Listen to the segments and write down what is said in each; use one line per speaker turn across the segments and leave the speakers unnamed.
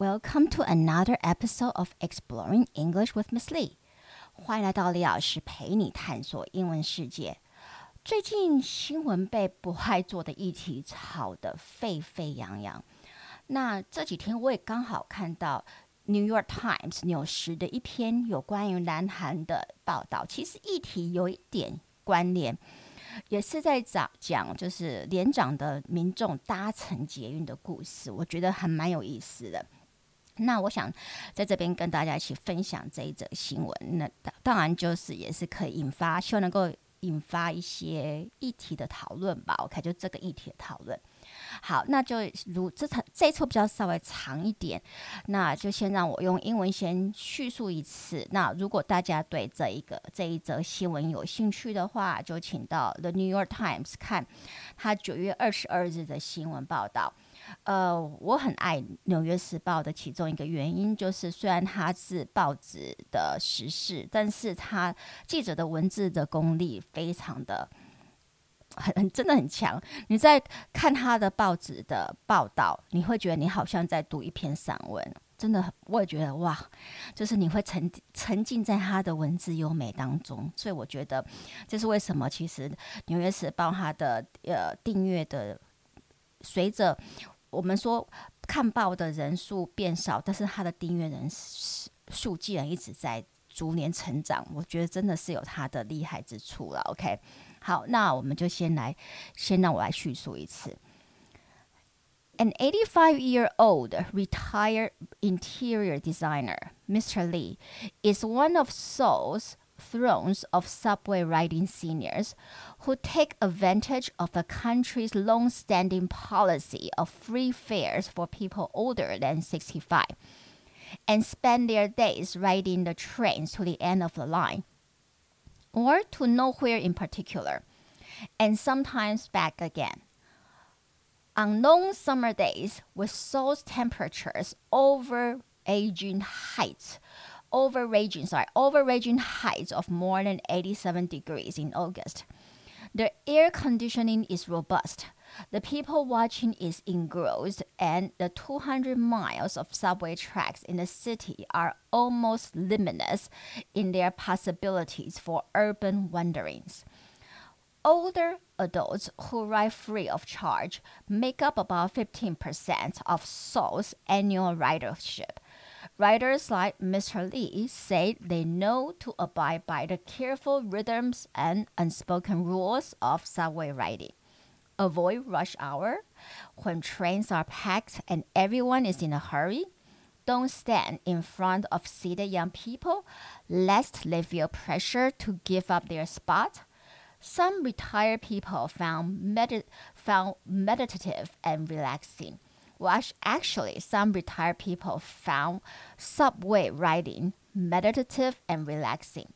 Welcome to another episode of Exploring English with Miss Lee。欢迎来到李老师陪你探索英文世界。最近新闻被不爱做的议题炒得沸沸扬扬。那这几天我也刚好看到《New York Times》纽时的一篇有关于南韩的报道，其实议题有一点关联。也是在讲讲，就是连长的民众搭乘捷运的故事，我觉得还蛮有意思的。那我想在这边跟大家一起分享这一则新闻，那当然就是也是可以引发，希望能够引发一些议题的讨论吧。OK，就这个议题的讨论。好，那就如这场这一次比较稍微长一点，那就先让我用英文先叙述一次。那如果大家对这一个这一则新闻有兴趣的话，就请到 The New York Times 看他九月二十二日的新闻报道。呃，我很爱《纽约时报》的其中一个原因就是，虽然它是报纸的时事，但是它记者的文字的功力非常的。很很真的很强。你在看他的报纸的报道，你会觉得你好像在读一篇散文。真的，我也觉得哇，就是你会沉沉浸在他的文字优美当中。所以我觉得这是为什么。其实《纽约时报》它的呃订阅的，随着我们说看报的人数变少，但是它的订阅人数竟然一直在逐年成长，我觉得真的是有它的厉害之处了。OK。好，那我们就先来，先让我来叙述一次。An 85-year-old retired interior designer, Mr. Lee, is one of Seoul's thrones of subway riding seniors who take advantage of the country's long-standing policy of free fares for people older than 65 and spend their days riding the trains to the end of the line or to nowhere in particular, and sometimes back again. On long summer days with Seoul's temperatures over aging heights, over raging, sorry, over raging heights of more than 87 degrees in August. The air conditioning is robust. The people watching is engrossed, and the 200 miles of subway tracks in the city are almost limitless in their possibilities for urban wanderings. Older adults who ride free of charge make up about 15% of Seoul's annual ridership. Riders like Mr. Lee say they know to abide by the careful rhythms and unspoken rules of subway riding. Avoid rush hour when trains are packed and everyone is in a hurry. Don't stand in front of seated young people lest they feel pressure to give up their spot. Some retired people found, med- found meditative and relaxing well, actually, some retired people found subway riding meditative and relaxing.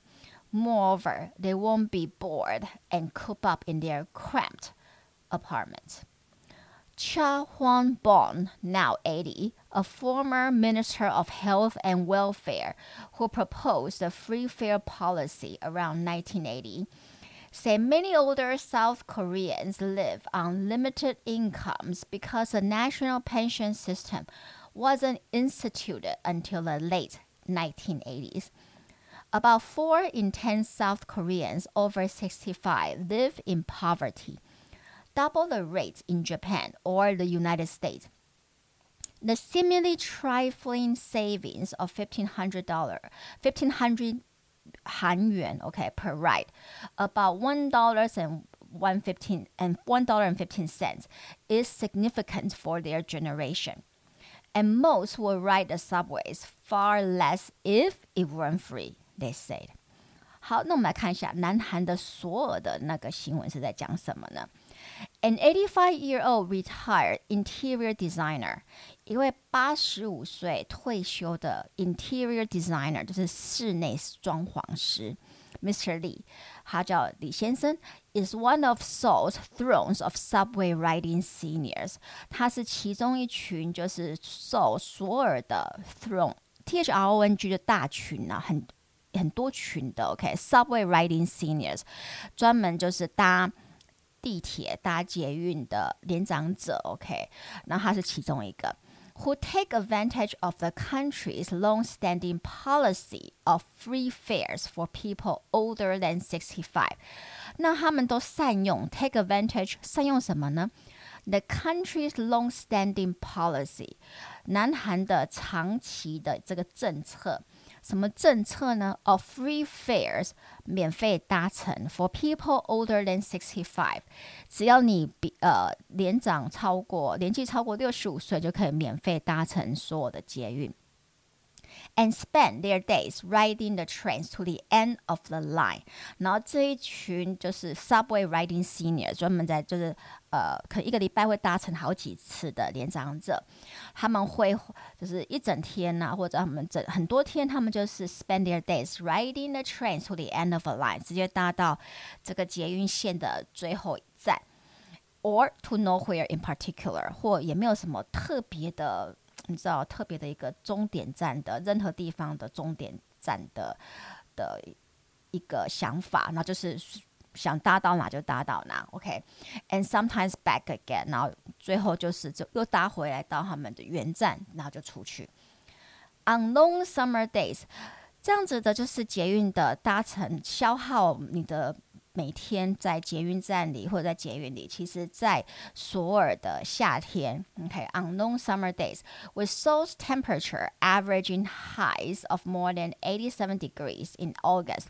Moreover, they won't be bored and coop up in their cramped apartment. Cha Huan Bon, now 80, a former Minister of Health and Welfare who proposed the free fare policy around 1980, say many older South Koreans live on limited incomes because the national pension system wasn't instituted until the late 1980s. About 4 in 10 South Koreans over 65 live in poverty, double the rate in Japan or the United States. The seemingly trifling savings of $1,500, $1,500 Han Yuan, okay, per ride, about one dollars and one fifteen and one dollar and fifteen cents is significant for their generation. And most will ride the subways far less if it weren't free, they said. 好，那我们来看一下南韩的所有的那个新闻是在讲什么呢 ？an 85-year-old retired interior designer，一位八十五岁退休的 interior designer，就是室内装潢师，Mr. Lee，他叫李先生，is one of Seoul's thrones of subway riding seniors。他是其中一群就是 Seoul 索尔的 throne，T H R O N G 的大群啊，很很多群的，OK，subway riding seniors，专门就是搭。 地铁搭捷运的年长者，OK，那他是其中一个。 who take advantage of the country's long-standing policy of free fares for people older than sixty-five。那他们都善用 take advantage，善用什么呢？The country's long-standing policy，南韩的长期的这个政策。 什么政策呢？Of free fares，免费搭乘，for people older than sixty five，只要你比呃年长超过年纪超过六十五岁，就可以免费搭乘所有的捷运。and spend their days riding the trains to the end of the line。然后这一群就是 subway riding senior，专门在就是呃，可能一个礼拜会搭乘好几次的年长者，他们会就是一整天呐、啊，或者他们整很多天，他们就是 spend their days riding the trains to the end of a line，直接搭到这个捷运线的最后一站。Or to nowhere in particular，或也没有什么特别的 你知道特别的一个终点站的任何地方的终点站的的一个想法，那就是想搭到哪就搭到哪，OK？And sometimes back again，然后最后就是就又搭回来到他们的原站，然后就出去。On long summer days，这样子的就是捷运的搭乘消耗你的。每天在捷运站里或者在捷运里，其实，在索尔的夏天，OK，on long summer days with Seoul's temperature averaging highs of more than 87 degrees in August，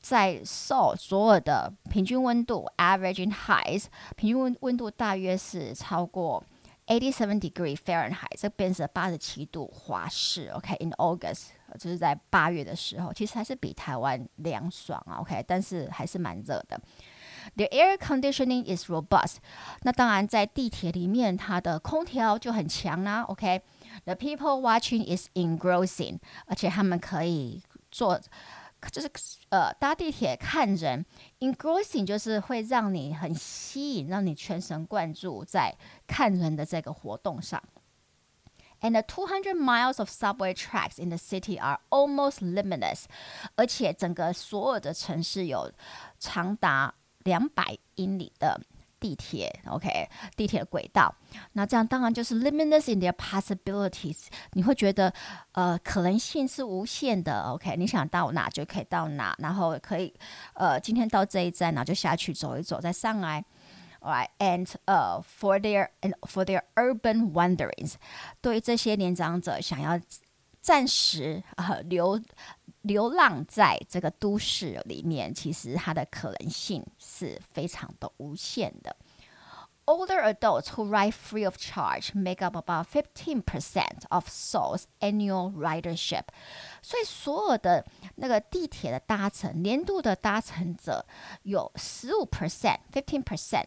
在 Seoul 所有的平均温度 averaging highs，平均温温度大约是超过。Eighty-seven degree Fahrenheit，这变成八十七度华氏。OK，in August， 就是在八月的时候，其实还是比台湾凉爽啊。OK，但是还是蛮热的。The air conditioning is robust。那当然，在地铁里面，它的空调就很强啦。OK，the people watching is engrossing，而且他们可以坐。就是呃搭地铁看人，engrossing 就是会让你很吸引，让你全神贯注在看人的这个活动上。And the 200 miles of subway tracks in the city are almost limitless，而且整个所有的城市有长达两百英里的地铁，OK，地铁轨道，那这样当然就是 limitless in their possibilities。你会觉得，呃，可能性是无限的，OK，你想到哪就可以到哪，然后可以，呃，今天到这一站，然后就下去走一走，再上来 ，Alright，and 呃，for their and for their urban wanderings，对这些年长者想要暂时呃留。流浪在这个都市里面，其实它的可能性是非常的无限的。Older adults who ride free of charge make up about fifteen percent of Seoul's annual ridership。所以所有的那个地铁的搭乘年度的搭乘者有十五 percent，fifteen percent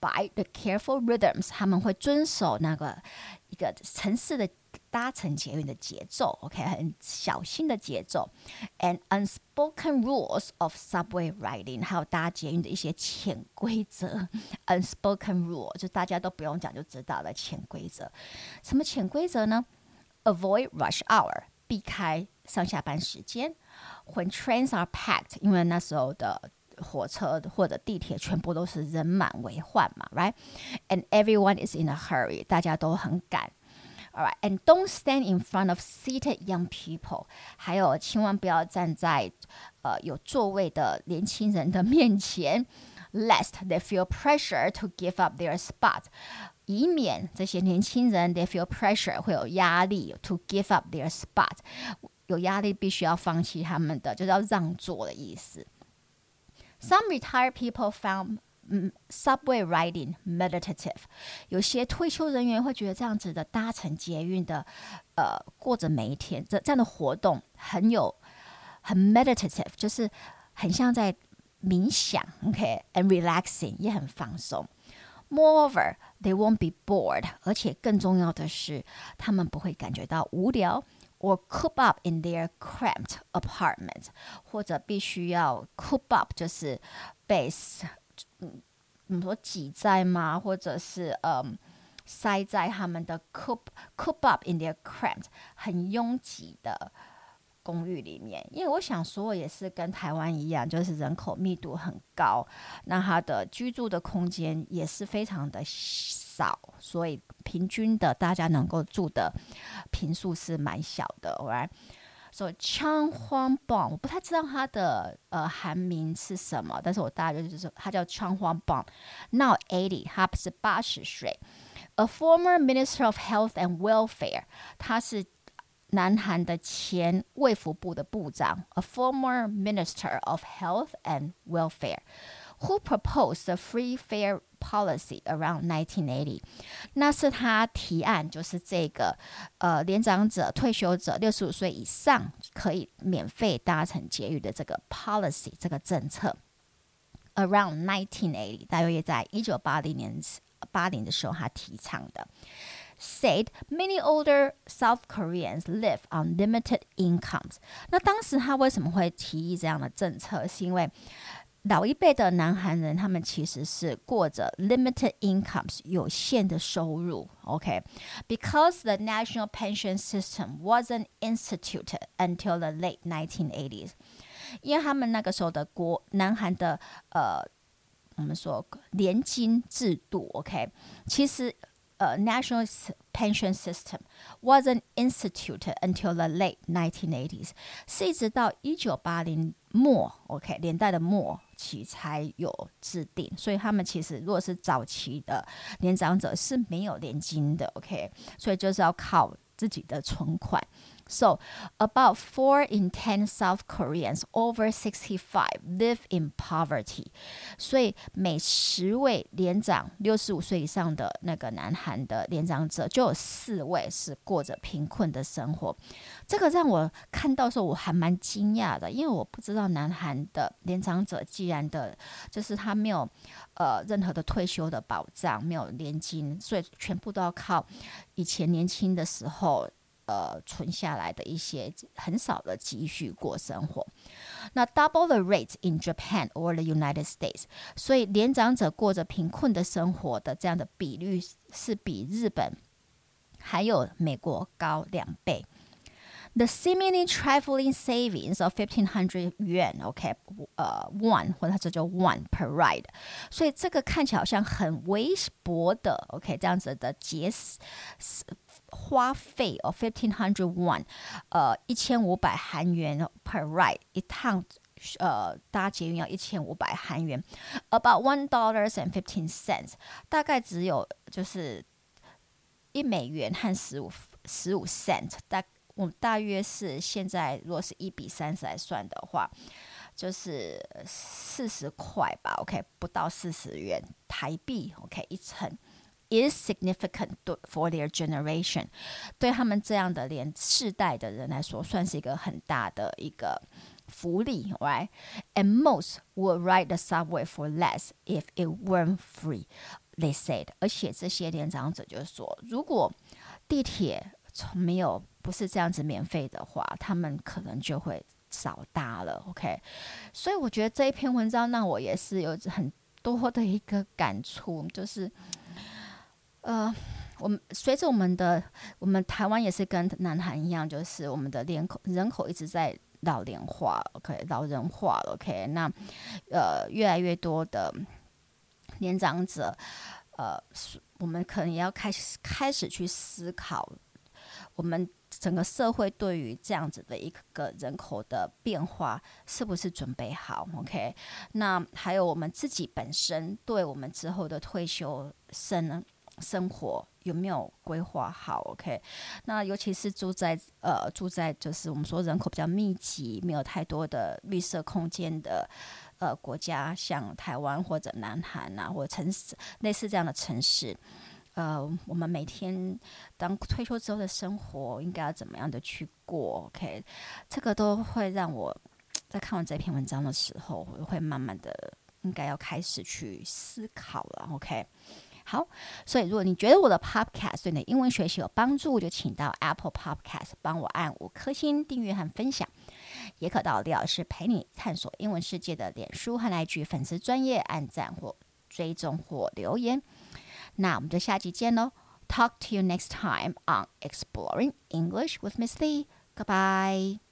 by the careful rhythms，他们会遵守那个一个城市的。搭乘捷运的节奏，OK，很小心的节奏，and unspoken rules of subway riding，还有搭捷运的一些潜规则，unspoken rule 就大家都不用讲就知道了潜规则。什么潜规则呢？Avoid rush hour，避开上下班时间。When trains are packed，因为那时候的 火车或者地铁全部都是人满为患嘛，right？And everyone is in a hurry，大家都很赶。All right, and don't stand in front of seated young people. 还有，千万不要站在呃有座位的年轻人的面前，lest they feel pressure to give up their spot. 以免这些年轻人 they feel pressure 会有压力 to give up their spot，有压力必须要放弃他们的，就是要让座的意思。 Some retired people found，subway riding meditative，有些退休人员会觉得这样子的搭乘捷运的，呃，过着每一天这这样的活动很有很 meditative，就是很像在冥想，OK，and relaxing 也很放松。Moreover, They won't be bored，而且更重要的是，他们不会感觉到无聊。or coop up in their cramped apartment，或者必须要 coop up，就是被嗯，怎么说挤在吗？或者是嗯，塞在他们的 coop coop up in their cramped 很拥挤的公寓里面。因为我想说，也是跟台湾一样，就是人口密度很高，那它的居住的空间也是非常的。 少，所以平均的大家能够住的平数是蛮小的，right？所以枪荒棒，我不太知道它的呃韩名是什么，但是我大概就是它叫枪荒棒。Now eighty，他是八十岁，a former minister of health and welfare，他是南韩的前卫福部的部长，a former minister of health and welfare。 Who proposed the free fair policy around 1980？那是他提案，就是这个呃，年长者、退休者六十五岁以上可以免费搭乘捷运的这个 policy 这个政策。Around 1980，大约也在一九八零年八零的时候，他提倡的。Said many older South Koreans live on limited incomes。那当时他为什么会提议这样的政策？是因为 老一辈的南韩人，他们其实是过着 limited incomes 有限的收入，OK？Because the national pension system wasn't instituted until the late 1980s，因为他们那个时候的国南韩的呃，我们说年金制度，OK？其实呃，national pension system wasn't instituted until the late 1980s，是一直到一九八零末，OK，年代的末 期才有制定。所以他们其实如果是早期的年长者是没有年金的，OK，所以就是要靠自己的存款。So, about four in ten South Koreans over sixty-five live in poverty. 所以每十位年长六十五岁以上的那个南韩的年长者，就有四位是过着贫困的生活。这个让我看到时候我还蛮惊讶的，因为我不知道南韩的年长者既然的，就是他没有呃任何的退休的保障，没有年金，所以全部都要靠以前年轻的时候。呃，存下来的一些很少的积蓄过生活。那 double the rate in Japan or the United States，所以年长者过着贫困的生活的这样的比率是比日本还有美国高两倍。The seemingly trifling savings of fifteen hundred yuan，OK，呃，one 或者它这就 one per ride，所以这个看起来好像很微薄的，OK，这样子的节花费哦，fifteen hundred one，呃，一千五百韩元 per ride 一趟，呃，搭捷运要一千五百韩元，about one dollars and fifteen cents，大概只有就是一美元和十五十五 cent，大。我大约是现在，如果是一比三十来算的话，就是四十块吧。OK，不到四十元台币。OK，一层 is significant for their generation，对他们这样的连世代的人来说，算是一个很大的一个福利，right？And most would ride the subway for less if it weren't free. They said，而且这些年长者就说，如果地铁从没有不是这样子免费的话，他们可能就会少搭了。OK，所以我觉得这一篇文章让我也是有很多的一个感触，就是呃，我们随着我们的我们台湾也是跟南韩一样，就是我们的人口人口一直在老龄化，OK，老人化，OK，那呃越来越多的年长者，呃，我们可能也要开始开始去思考。我们整个社会对于这样子的一个人口的变化，是不是准备好？OK？那还有我们自己本身，对我们之后的退休生呢生活有没有规划好？OK？那尤其是住在呃住在就是我们说人口比较密集、没有太多的绿色空间的呃国家，像台湾或者南韩啊，或城市类似这样的城市。呃，我们每天当退休之后的生活应该要怎么样的去过？OK，这个都会让我在看完这篇文章的时候，我会慢慢的应该要开始去思考了。OK。好，所以如果你觉得我的 Podcast 对你的英文学习有帮助，就请到 Apple Podcast 帮我按五颗星订阅和分享，也可到李老师陪你探索英文世界的脸书和来句粉丝专业按赞或追踪或留言。那我们就下期见喽！Talk to you next time on Exploring English with Miss Lee. Goodbye.